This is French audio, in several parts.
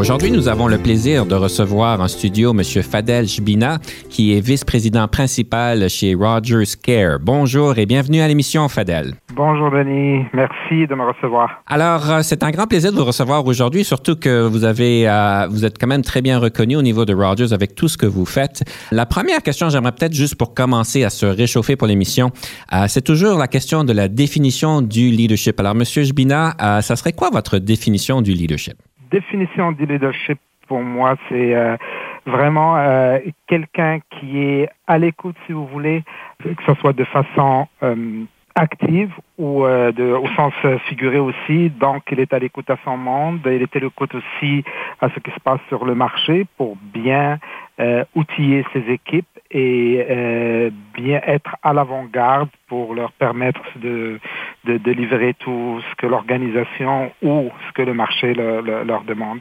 Aujourd'hui, nous avons le plaisir de recevoir en studio M. Fadel Jbina, qui est vice-président principal chez Rogers Care. Bonjour et bienvenue à l'émission, Fadel. Bonjour, Denis. Merci de me recevoir. Alors, euh, c'est un grand plaisir de vous recevoir aujourd'hui, surtout que vous avez, euh, vous êtes quand même très bien reconnu au niveau de Rogers avec tout ce que vous faites. La première question, j'aimerais peut-être juste pour commencer à se réchauffer pour l'émission, euh, c'est toujours la question de la définition du leadership. Alors, M. Jbina, ça serait quoi votre définition du leadership? Définition du leadership pour moi, c'est euh, vraiment euh, quelqu'un qui est à l'écoute, si vous voulez, que ce soit de façon euh, active ou de, au sens figuré aussi. Donc, il est à l'écoute à son monde, il est à l'écoute aussi à ce qui se passe sur le marché pour bien outiller ses équipes et euh, bien être à l'avant-garde pour leur permettre de, de, de, livrer tout ce que l'organisation ou ce que le marché leur demande.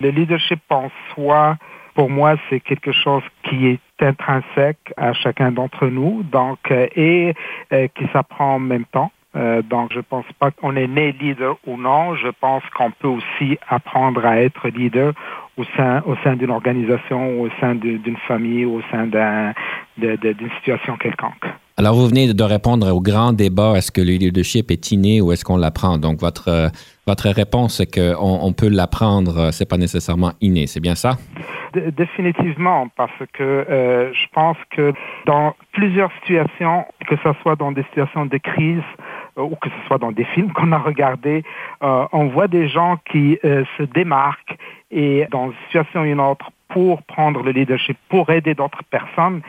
Le leadership en soi, pour moi, c'est quelque chose qui est intrinsèque à chacun d'entre nous, donc euh, et euh, qui s'apprend en même temps. Euh, donc, je pense pas qu'on est né leader ou non. Je pense qu'on peut aussi apprendre à être leader au sein, au sein d'une organisation, au sein d'une famille, au sein d'une situation quelconque. Alors, vous venez de répondre au grand débat, est-ce que le leadership est inné ou est-ce qu'on l'apprend? Donc, votre, votre réponse est qu'on on peut l'apprendre, c'est pas nécessairement inné, c'est bien ça? définitivement, parce que euh, je pense que dans plusieurs situations, que ce soit dans des situations de crise, euh, ou que ce soit dans des films qu'on a regardés, euh, on voit des gens qui euh, se démarquent et dans une situation ou une autre pour prendre le leadership, pour aider d'autres personnes.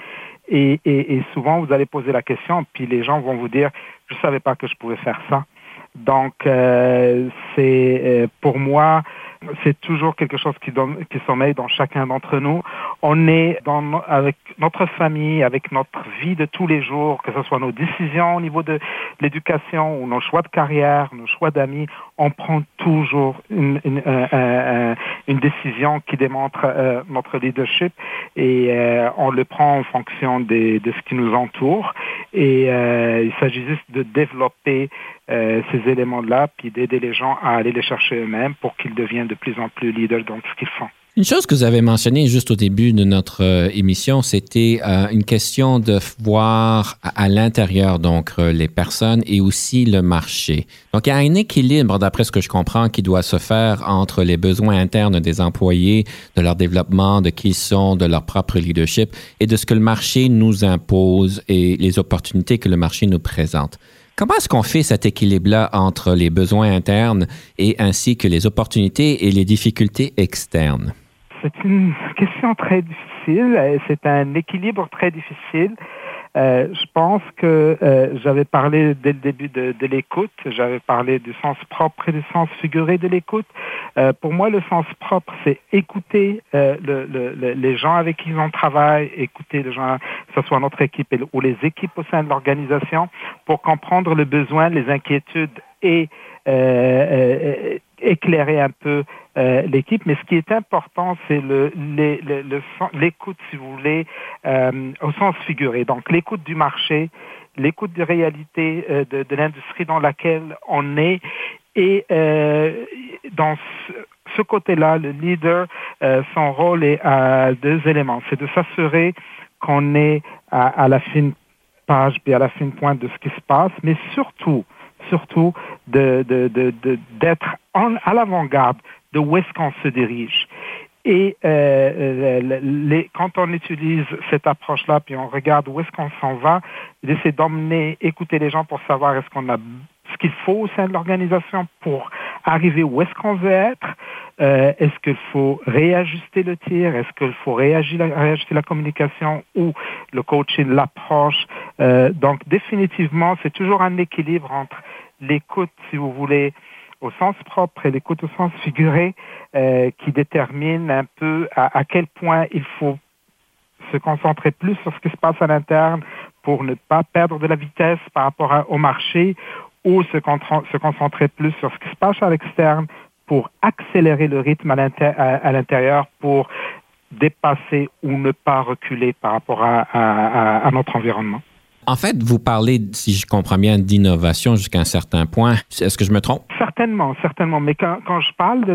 Et, et, et, souvent, vous allez poser la question, puis les gens vont vous dire, je ne savais pas que je pouvais faire ça. Donc, euh, c'est pour moi, c'est toujours quelque chose qui, donne, qui sommeille dans chacun d'entre nous. On est dans, avec notre famille, avec notre vie de tous les jours, que ce soit nos décisions au niveau de l'éducation ou nos choix de carrière, nos choix d'amis, on prend toujours une, une, euh, euh, une décision qui démontre euh, notre leadership et on le prend en fonction des, de ce qui nous entoure. Et il s'agit juste de développer ces éléments-là, puis d'aider les gens à aller les chercher eux-mêmes pour qu'ils deviennent de plus en plus leaders dans ce qu'ils font. Une chose que vous avez mentionnée juste au début de notre euh, émission, c'était euh, une question de voir à, l'intérieur donc euh, les personnes et aussi le marché. Donc il y a un équilibre, d'après ce que je comprends, qui doit se faire entre les besoins internes des employés, de leur développement, de qui ils sont, de leur propre leadership et de ce que le marché nous impose et les opportunités que le marché nous présente. Comment est-ce qu'on fait cet équilibre-là entre les besoins internes et ainsi que les opportunités et les difficultés externes? C'est une question très difficile. C'est un équilibre très difficile. Euh, je pense que euh, j'avais parlé dès le début de, de l'écoute, j'avais parlé du sens propre et du sens figuré de l'écoute. Euh, pour moi, le sens propre, c'est écouter le, le, les gens avec qui on travaille, écouter les gens, que ce soit notre équipe ou les équipes au sein de l'organisation, pour comprendre le besoin, les inquiétudes et éclairer un peu euh, l'équipe. Mais ce qui est important, c'est le, l'écoute, si vous voulez, euh, au sens figuré. Donc l'écoute du marché, l'écoute des réalités euh, de, de l'industrie dans laquelle on est. Et dans ce, ce côté-là, le leader, son rôle est à deux éléments. C'est de s'assurer qu'on est à, à la fine page puis à la fine pointe de ce qui se passe, mais surtout, surtout de, d'être à l'avant-garde de où est-ce qu'on se dirige. Et euh, quand on utilise cette approche-là, puis on regarde où est-ce qu'on s'en va, d'essayer d'emmener, écouter les gens pour savoir est-ce qu'on a qu'il faut au sein de l'organisation pour arriver où est-ce qu'on veut être, Euh, est-ce qu'il faut réajuster le tir? Est-ce qu'il faut réajuster la communication ou le coaching, l'approche? Euh, Donc définitivement, c'est toujours un équilibre entre l'écoute, si vous voulez, au sens propre et l'écoute au sens figuré, euh, qui détermine un peu à, quel point il faut se concentrer plus sur ce qui se passe à l'interne pour ne pas perdre de la vitesse par rapport au marché ou se, se concentrer plus sur ce qui se passe à l'externe pour accélérer le rythme à l'intérieur pour dépasser ou ne pas reculer par rapport à notre environnement. En fait, vous parlez, si je comprends bien, d'innovation jusqu'à un certain point. Est-ce que je me trompe? Certainement, certainement. Mais quand, quand je parle de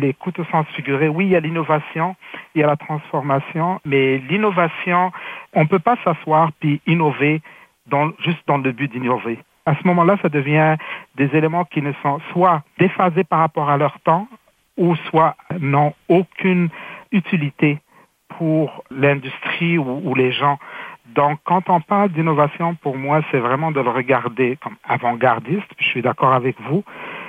l'écoute au sens figuré, oui, il y a l'innovation, il y a la transformation, mais l'innovation, on ne peut pas s'asseoir puis innover dans, juste dans le but d'innover. À ce moment-là, ça devient des éléments qui ne sont soit déphasés par rapport à leur temps ou soit n'ont aucune utilité pour l'industrie ou, ou les gens. Donc, quand on parle d'innovation, pour moi, c'est vraiment de le regarder comme avant-gardiste. Je suis d'accord avec vous.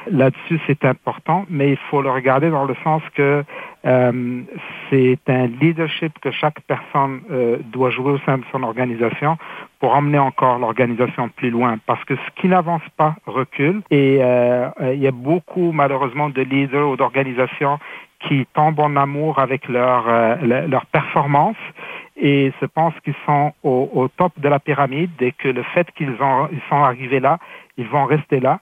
Là-dessus, c'est important, mais il faut le regarder dans le sens que euh, c'est un leadership que chaque personne euh, doit jouer au sein de son organisation pour emmener encore l'organisation plus loin. Parce que ce qui n'avance pas recule. Et euh, il y a beaucoup, malheureusement, de leaders ou d'organisations qui tombent en amour avec leur, leur performance et se pensent qu'ils sont au, top de la pyramide et que le fait qu'ils ils sont arrivés là, ils vont rester là.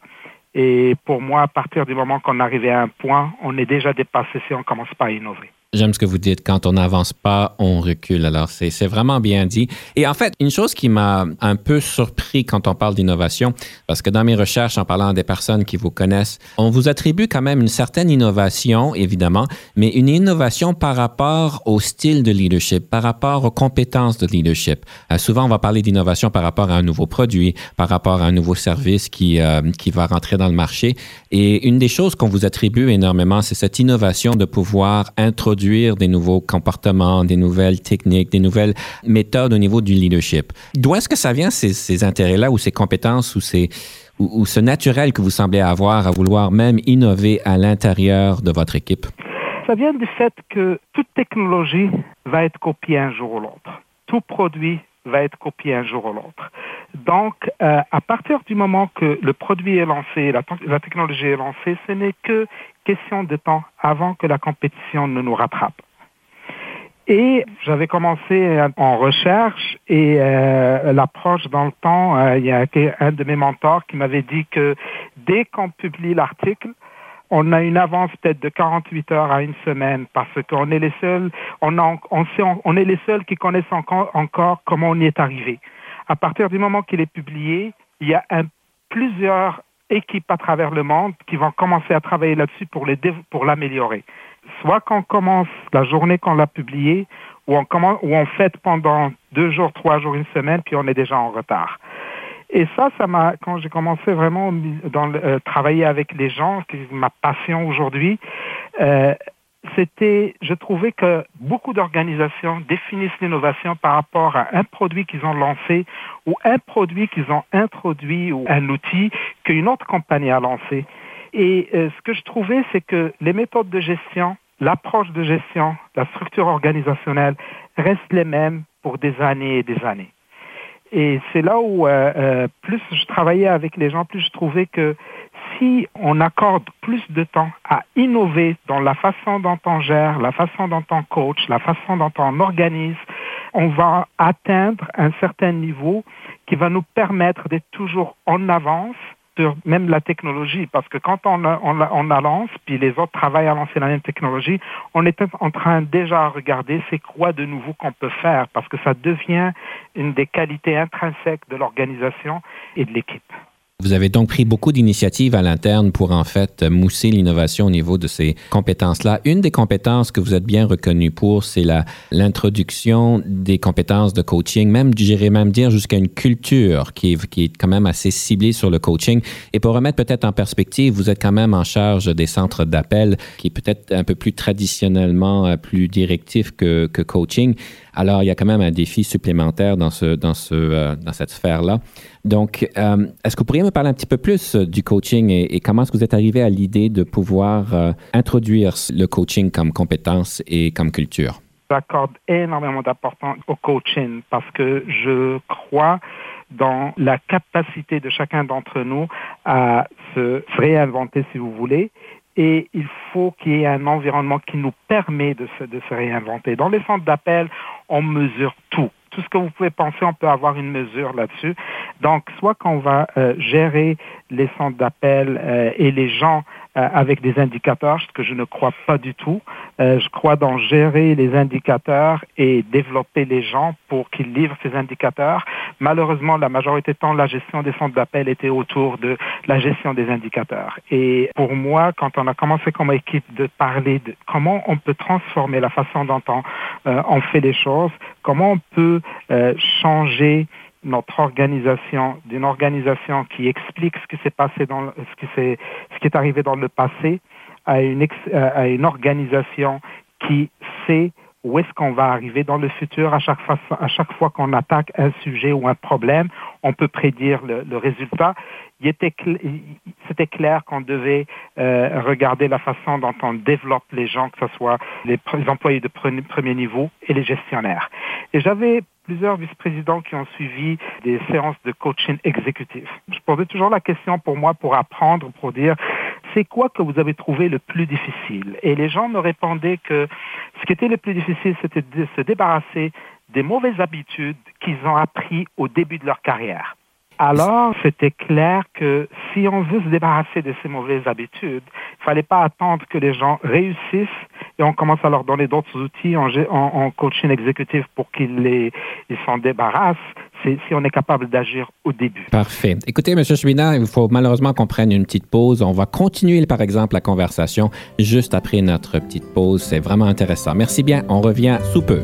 Et pour moi, à partir du moment qu'on arrive à un point, on est déjà dépassé si on commence pas à innover. J'aime ce que vous dites. Quand on n'avance pas, on recule. Alors, c'est vraiment bien dit. Et en fait, une chose qui m'a un peu surpris quand on parle d'innovation, parce que dans mes recherches, en parlant des personnes qui vous connaissent, on vous attribue quand même une certaine innovation, évidemment, mais une innovation par rapport au style de leadership, par rapport aux compétences de leadership. Euh, souvent, on va parler d'innovation par rapport à un nouveau produit, par rapport à un nouveau service qui, euh, qui va rentrer dans le marché. Et une des choses qu'on vous attribue énormément, c'est cette innovation de pouvoir introduire des nouveaux comportements, des nouvelles techniques, des nouvelles méthodes au niveau du leadership. D'où est-ce que ça vient, ces, intérêts-là ou ces compétences ou, ces, ou, ce naturel que vous semblez avoir à vouloir même innover à l'intérieur de votre équipe? Ça vient du fait que toute technologie va être copiée un jour ou l'autre. Tout produit va être copié un jour ou l'autre. Donc, euh, à partir du moment que le produit est lancé, la, technologie est lancée, ce n'est que question de temps avant que la compétition ne nous rattrape. Et j'avais commencé en recherche et euh, l'approche dans le temps, euh, il y a un de mes mentors qui m'avait dit que dès qu'on publie l'article, on a une avance peut-être de 48 heures à une semaine parce qu'on est les seuls, on, sait, on, est les seuls qui connaissent encore, comment on y est arrivé. À partir du moment qu'il est publié, il y a plusieurs équipes à travers le monde qui vont commencer à travailler là-dessus pour pour l'améliorer. Soit qu'on commence la journée qu'on l'a publié, ou on commence ou on fait pendant deux jours, trois jours, une semaine, puis on est déjà en retard. Et ça, ça m'a, quand j'ai commencé vraiment dans euh, travailler avec les gens, c'est ma passion aujourd'hui, euh, c'était, je trouvais que beaucoup d'organisations définissent l'innovation par rapport à un produit qu'ils ont lancé ou un produit qu'ils ont introduit ou un outil qu'une autre compagnie a lancé. Et euh, ce que je trouvais, c'est que les méthodes de gestion, l'approche de gestion, la structure organisationnelle restent les mêmes pour des années et des années. Et c'est là où euh, euh, plus je travaillais avec les gens, plus je trouvais que si on accorde plus de temps à innover dans la façon dont on gère, la façon dont on coach, la façon dont on organise, on va atteindre un certain niveau qui va nous permettre d'être toujours en avance même la technologie, parce que quand on, on, on la lance, puis les autres travaillent à lancer la même technologie, on est en train déjà à regarder c'est quoi de nouveau qu'on peut faire, parce que ça devient une des qualités intrinsèques de l'organisation et de l'équipe. Vous avez donc pris beaucoup d'initiatives à l'interne pour en fait mousser l'innovation au niveau de ces compétences-là. Une des compétences que vous êtes bien reconnu pour, c'est l'introduction des compétences de coaching, même, j'irais même dire jusqu'à une culture qui est, qui est quand même assez ciblée sur le coaching. Et pour remettre peut-être en perspective, vous êtes quand même en charge des centres d'appel qui est peut-être un peu plus traditionnellement euh, plus directif que, que coaching. Alors, il y a quand même un défi supplémentaire dans, ce, dans, ce, euh, dans cette sphère-là. Donc, euh, est-ce que vous pourriez me parler un petit peu plus du coaching et, comment est-ce que vous êtes arrivé à l'idée de pouvoir introduire le coaching comme compétence et comme culture? J'accorde énormément d'importance au coaching parce que je crois dans la capacité de chacun d'entre nous à se réinventer, si vous voulez, et il faut qu'il y ait un environnement qui nous permet de se réinventer. Dans les centres d'appel, on mesure tout. Tout ce que vous pouvez penser, on peut avoir une mesure là-dessus. Donc, soit qu'on va euh, gérer les centres d'appel euh, et les gens avec des indicateurs, ce que je ne crois pas du tout. Euh, je crois dans gérer les indicateurs et développer les gens pour qu'ils livrent ces indicateurs. Malheureusement, la majorité du temps, la gestion des centres d'appel était autour de la gestion des indicateurs. Et pour moi, quand on a commencé comme équipe de parler de comment on peut transformer la façon dont on, euh, on fait les choses, comment on peut changer notre organisation, d'une organisation qui explique ce qui s'est passé dans ce qui s'est, ce qui est arrivé dans le passé, à une, euh, à une organisation qui sait où est-ce qu'on va arriver dans le futur à chaque fois, à chaque fois qu'on attaque un sujet ou un problème, on peut prédire le, le résultat. Était c'était clair qu'on devait euh, regarder la façon dont on développe les gens, que ce soit les, les employés de premier niveau et les gestionnaires. Et j'avais plusieurs vice-présidents qui ont suivi des séances de coaching exécutif. Je posais toujours la question pour moi pour apprendre, pour dire c'est quoi que vous avez trouvé le plus difficile? Et les gens me répondaient que ce qui était le plus difficile, c'était de se débarrasser des mauvaises habitudes qu'ils ont appris au début de leur carrière. Alors, c'était clair que si on veut se débarrasser de ces mauvaises habitudes, il fallait pas attendre que les gens réussissent et on commence à leur donner d'autres outils en, en, coaching exécutif pour qu'ils les, s'en débarrassent. Si on est capable d'agir au début. Parfait. Écoutez, M. Chouinard, il faut malheureusement qu'on prenne une petite pause. On va continuer, par exemple, la conversation juste après notre petite pause. C'est vraiment intéressant. Merci bien. On revient sous peu.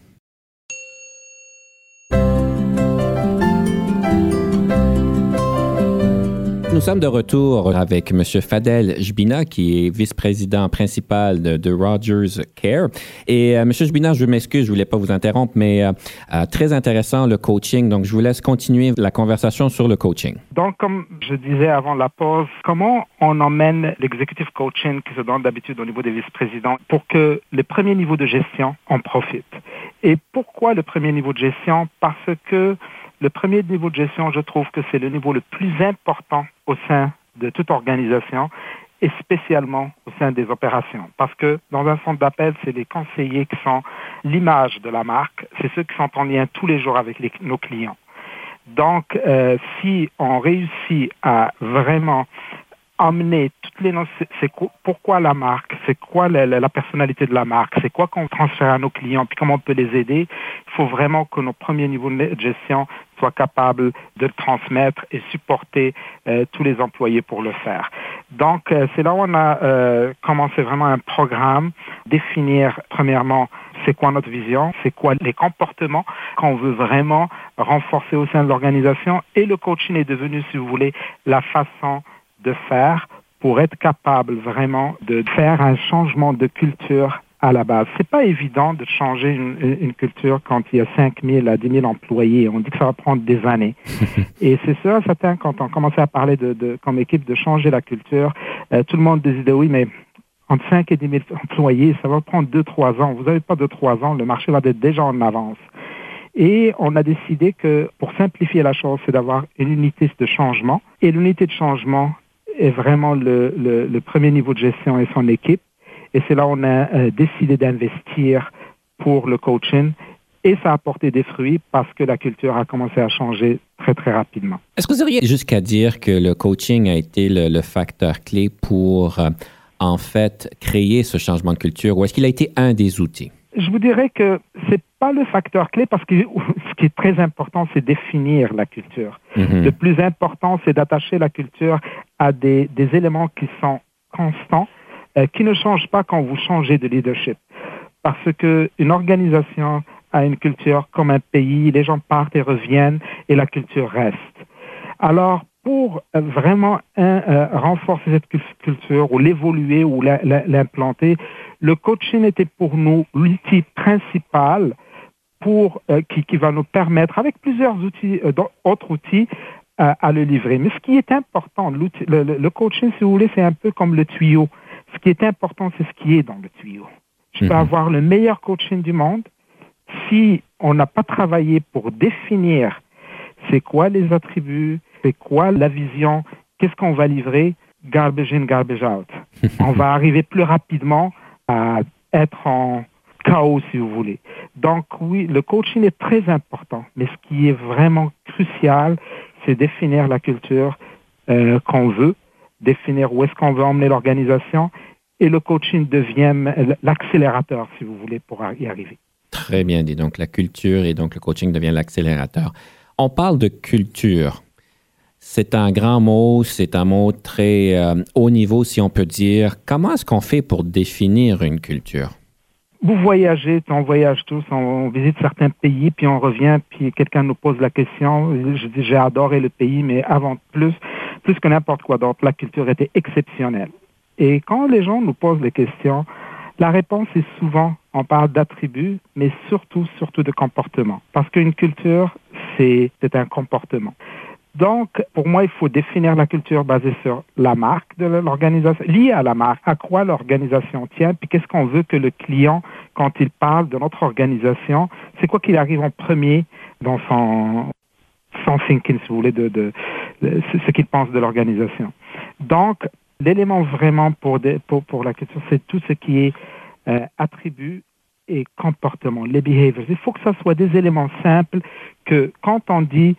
Nous sommes de retour avec M. Fadel Jbina, qui est vice-président principal de, Rogers Care. Et euh, M. Jbina, je m'excuse, je voulais pas vous interrompre, mais euh, euh, très intéressant le coaching. Donc, je vous laisse continuer la conversation sur le coaching. Donc, comme je disais avant la pause, comment on emmène l'executive coaching qui se donne d'habitude au niveau des vice-présidents pour que les premiers niveaux de gestion en profitent? Et pourquoi le premier niveau de gestion? Parce que le premier niveau de gestion, je trouve que c'est le niveau le plus important au sein de toute organisation et spécialement au sein des opérations. Parce que dans un centre d'appel, c'est les conseillers qui sont l'image de la marque, c'est ceux qui sont en lien tous les jours avec nos clients. Donc, euh, si on réussit à vraiment amener toutes les c'est pourquoi la marque, c'est quoi la, personnalité de la marque, c'est quoi qu'on transfère à nos clients, puis comment on peut les aider? Il faut vraiment que nos premiers niveaux de gestion soient capables de transmettre et supporter euh, tous les employés pour le faire. Donc, euh, c'est là où on a euh, commencé vraiment un programme, définir premièrement c'est quoi notre vision, c'est quoi les comportements qu'on veut vraiment renforcer au sein de l'organisation. Et le coaching est devenu, si vous voulez, la façon de faire pour être capable vraiment de faire un changement de culture à la base. C'est pas évident de changer une, culture quand il y a 5 000 à 10 000 employés. On dit que ça va prendre des années. Et c'est ça, certain, quand on commençait à parler de, de, comme équipe de changer la culture, euh, tout le monde disait oui, mais entre 5 et 10 000 employés, ça va prendre 2-3 ans. Vous n'avez pas 2-3 ans, le marché va être déjà en avance. Et on a décidé que pour simplifier la chose, c'est d'avoir une unité de changement. Et l'unité de changement, est vraiment le, le, premier niveau de gestion et son équipe. Et c'est là où on a euh, décidé d'investir pour le coaching et ça a porté des fruits parce que la culture a commencé à changer très, très rapidement. Est-ce que vous auriez jusqu'à dire que le coaching a été le, facteur clé pour, euh, en fait, créer ce changement de culture ou est-ce qu'il a été un des outils? Je vous dirais que c'est pas le facteur clé parce que ce qui est très important, c'est définir la culture. Mm-hmm. Le plus important, c'est d'attacher la culture à des, des, éléments qui sont constants, euh, qui ne changent pas quand vous changez de leadership. Parce qu'une organisation a une culture comme un pays, les gens partent et reviennent et la culture reste. Alors, pour euh, vraiment euh, renforcer cette culture ou l'évoluer ou l'implanter, le coaching était pour nous l'outil principal pour, euh, qui, qui, va nous permettre, avec plusieurs outils, autres outils, à le livrer. Mais ce qui est important, le, le, coaching, si vous voulez, c'est un peu comme le tuyau. Ce qui est important, c'est ce qui est dans le tuyau. Je peux mhm. avoir le meilleur coaching du monde, si on n'a pas travaillé pour définir c'est quoi les attributs, c'est quoi la vision, qu'est-ce qu'on va livrer, garbage in, garbage out. on va arriver plus rapidement à être en chaos, si vous voulez. Donc oui, le coaching est très important, mais ce qui est vraiment crucial, c'est définir la culture euh, qu'on veut, définir où est-ce qu'on veut emmener l'organisation, et le coaching devient l'accélérateur, si vous voulez, pour y arriver. Très bien dit. Donc, la culture et donc le coaching devient l'accélérateur. On parle de culture. C'est un grand mot, c'est un mot très euh, haut niveau, si on peut dire. Comment est-ce qu'on fait pour définir une culture? Vous voyagez, on voyage tous, on, visite certains pays, puis on revient, puis quelqu'un nous pose la question. Je dis, j'ai adoré le pays, mais avant plus, plus que n'importe quoi d'autre, la culture était exceptionnelle. Et quand les gens nous posent des questions, la réponse est souvent, on parle d'attributs, mais surtout, surtout de comportement. Parce qu'une culture, c'est un comportement. Donc, pour moi, il faut définir la culture basée sur la marque de l'organisation, liée à la marque, à quoi l'organisation tient, puis qu'est-ce qu'on veut que le client, quand il parle de notre organisation, c'est quoi qu'il arrive en premier dans son, son thinking, si vous voulez, de, de, ce qu'il pense de l'organisation. Donc, l'élément vraiment pour, pour, pour, la culture, c'est tout ce qui est euh, attributs et comportement, les behaviors. Il faut que ça soit des éléments simples que quand on dit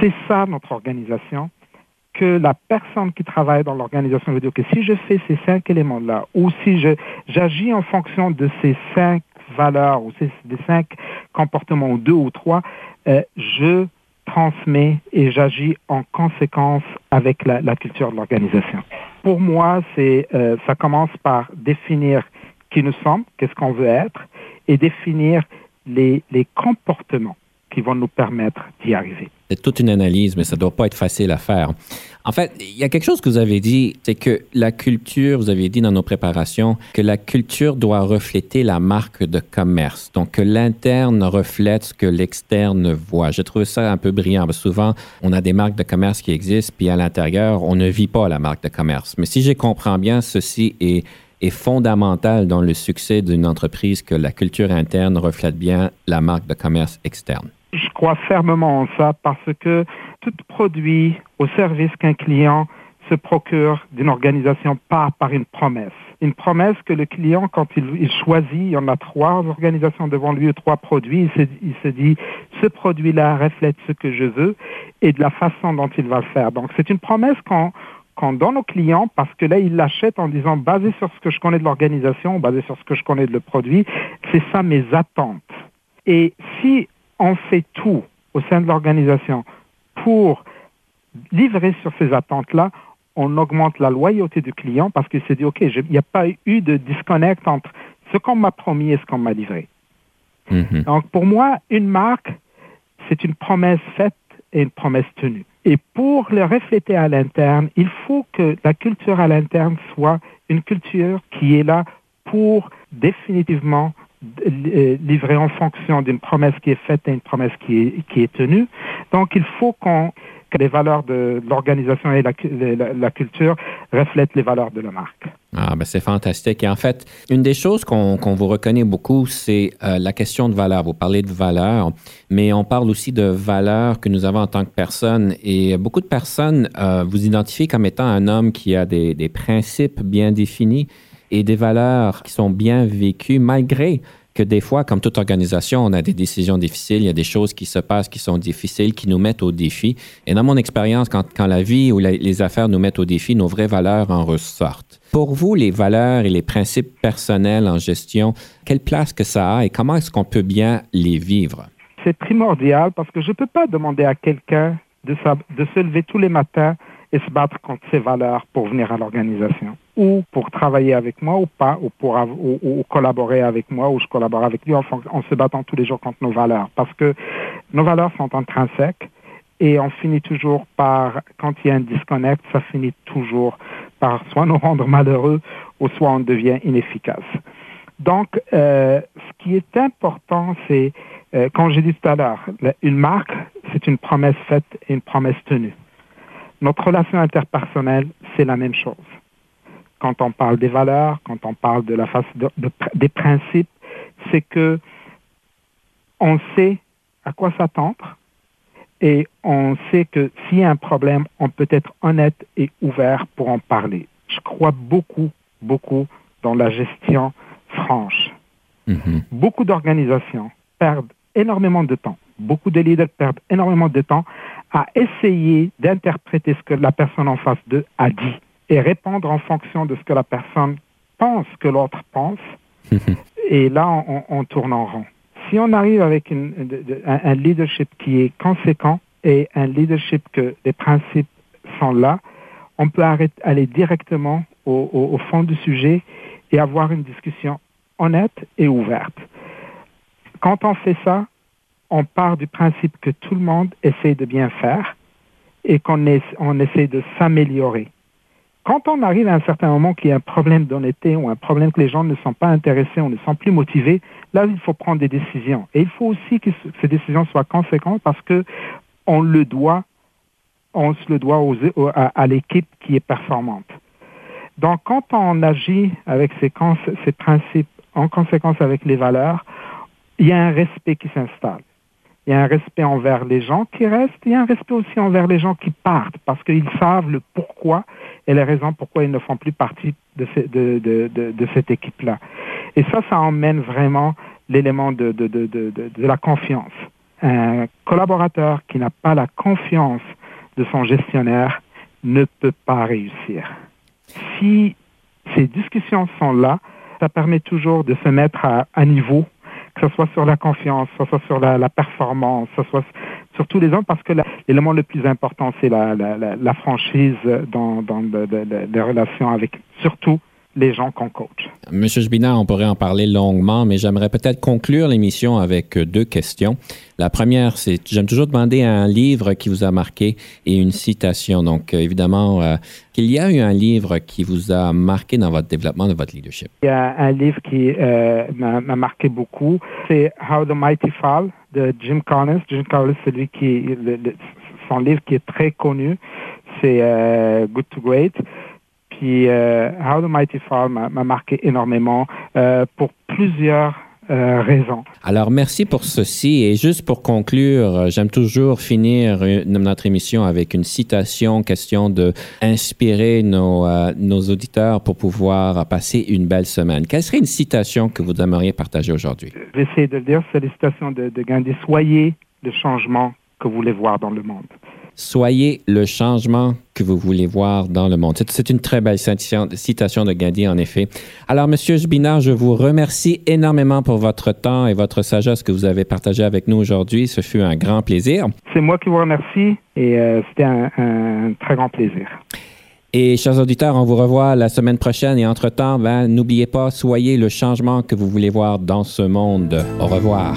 c'est ça notre organisation, que la personne qui travaille dans l'organisation veut dire que si je fais ces cinq éléments-là, ou si j'agis en fonction de ces cinq valeurs, ou ces, des cinq comportements, ou deux ou trois, euh, je transmets et j'agis en conséquence avec la, la culture de l'organisation. Pour moi, c'est euh, ça commence par définir qui nous sommes, qu'est-ce qu'on veut être, et définir les, les comportements qui vont nous permettre d'y arriver. C'est toute une analyse, mais ça ne doit pas être facile à faire. En fait, il y a quelque chose que vous avez dit, c'est que la culture, vous avez dit dans nos préparations, que la culture doit refléter la marque de commerce. Donc, que l'interne reflète ce que l'externe voit. Je trouve ça un peu brillant. Parce souvent, on a des marques de commerce qui existent, puis à l'intérieur, on ne vit pas la marque de commerce. Mais si je comprends bien, ceci est est fondamental dans le succès d'une entreprise que la culture interne reflète bien la marque de commerce externe. Je crois fermement en ça parce que tout produit au service qu'un client se procure d'une organisation part par une promesse. Une promesse que le client, quand il, choisit, il y en a trois organisations devant lui trois produits, il se, il dit, ce produit-là reflète ce que je veux et de la façon dont il va le faire. Donc c'est une promesse qu'on qu'on donne aux clients parce que là, ils l'achètent en disant, basé sur ce que je connais de l'organisation, basé sur ce que je connais de le produit, c'est ça mes attentes. Et si on fait tout au sein de l'organisation pour livrer sur ces attentes-là, on augmente la loyauté du client parce qu'il s'est dit, OK, il n'y a pas eu de disconnect entre ce qu'on m'a promis et ce qu'on m'a livré. Mm-hmm. Donc, pour moi, une marque, c'est une promesse faite et une promesse tenue. Et pour le refléter à l'interne, il faut que la culture à l'interne soit une culture qui est là pour définitivement livrer en fonction d'une promesse qui est faite et une promesse qui est, qui est tenue. Donc, il faut qu'on que les valeurs de l'organisation et la, la, culture reflètent les valeurs de la marque. Ah, ben c'est fantastique. Et en fait, une des choses qu'on vous reconnaît beaucoup, c'est euh, la question de valeur. Vous parlez de valeur, mais on parle aussi de valeurs que nous avons en tant que personne. Et beaucoup de personnes euh, vous identifient comme étant un homme qui a des, des principes bien définis et des valeurs qui sont bien vécues malgré que des fois, comme toute organisation, on a des décisions difficiles, il y a des choses qui se passent qui sont difficiles, qui nous mettent au défi. Et dans mon expérience, quand, quand la vie ou les affaires nous mettent au défi, nos vraies valeurs en ressortent. Pour vous, les valeurs et les principes personnels en gestion, quelle place que ça a et comment est-ce qu'on peut bien les vivre? C'est primordial parce que je ne peux pas demander à quelqu'un de, de se lever tous les matins et se battre contre ses valeurs pour venir à l'organisation ou pour travailler avec moi ou pas, ou pour ou, collaborer avec moi ou je collabore avec lui en, en, se battant tous les jours contre nos valeurs. Parce que nos valeurs sont intrinsèques et on finit toujours par, quand il y a un disconnect, ça finit toujours par soit nous rendre malheureux ou soit on devient inefficace. Donc, euh, ce qui est important, c'est, euh, comme j'ai dit tout à l'heure, une marque, c'est une promesse faite et une promesse tenue. Notre relation interpersonnelle, c'est la même chose. Quand on parle des valeurs, quand on parle de la face des principes, c'est que on sait à quoi s'attendre et on sait que s'il y a un problème, on peut être honnête et ouvert pour en parler. Je crois beaucoup, beaucoup dans la gestion franche. Mm-hmm. Beaucoup d'organisations perdent énormément de temps. Beaucoup de leaders perdent énormément de temps à essayer d'interpréter ce que la personne en face d'eux a dit et répondre en fonction de ce que la personne pense que l'autre pense. et là, on, tourne en rond. Si on arrive avec une, un, leadership qui est conséquent et un leadership que les principes sont là, on peut arrêter, aller directement au, au fond du sujet et avoir une discussion honnête et ouverte. Quand on fait ça, on part du principe que tout le monde essaie de bien faire et qu'on on essaie de s'améliorer. Quand on arrive à un certain moment qu'il y a un problème d'honnêteté ou un problème que les gens ne sont pas intéressés ou ne sont plus motivés, là, il faut prendre des décisions. Et il faut aussi que ces décisions soient conséquentes parce que on le doit, on se le doit à, l'équipe qui est performante. Donc, quand on agit avec ces principes en conséquence avec les valeurs, il y a un respect qui s'installe il y a un respect envers les gens qui restent, il y a un respect aussi envers les gens qui partent, parce qu'ils savent le pourquoi et les raisons pourquoi ils ne font plus partie de, cette équipe-là. Et ça, ça emmène vraiment l'élément de, de, la confiance. Un collaborateur qui n'a pas la confiance de son gestionnaire ne peut pas réussir. Si ces discussions sont là, ça permet toujours de se mettre à, à niveau que ce soit sur la confiance, que ce soit sur la, performance, que ce soit sur tous les ans, parce que l'élément le plus important, c'est la, la, franchise dans, dans les relations avec surtout les gens qu'on coach. Monsieur Jbina, on pourrait en parler longuement, mais j'aimerais peut-être conclure l'émission avec deux questions. La première, c'est j'aime toujours demander un livre qui vous a marqué et une citation. Donc, évidemment, euh, qu'il y a eu un livre qui vous a marqué dans votre développement de votre leadership. Il y a un livre qui euh, m'a marqué beaucoup. C'est How the Mighty Fall de Jim Collins. Jim Collins, c'est lui qui, son livre qui est très connu, c'est euh, Good to Great. Puis euh, How the Mighty Fall m'a marqué énormément euh, pour plusieurs euh, raisons. Alors, merci pour ceci. Et juste pour conclure, j'aime toujours finir notre émission avec une citation, question de inspirer nos, nos auditeurs pour pouvoir passer une belle semaine. Quelle serait une citation que vous aimeriez partager aujourd'hui? J'essaie de le dire, c'est la citation de, de Gandhi. Soyez le changement que vous voulez voir dans le monde. Soyez le changement que vous voulez voir dans le monde. C'est une très belle citation de Gandhi, en effet. Alors, Monsieur Jbinard, je vous remercie énormément pour votre temps et votre sagesse que vous avez partagé avec nous aujourd'hui. Ce fut un grand plaisir. C'est moi qui vous remercie et euh, c'était un, un, très grand plaisir. Et chers auditeurs, on vous revoit la semaine prochaine et entre-temps, ben, n'oubliez pas, soyez le changement que vous voulez voir dans ce monde. Au revoir.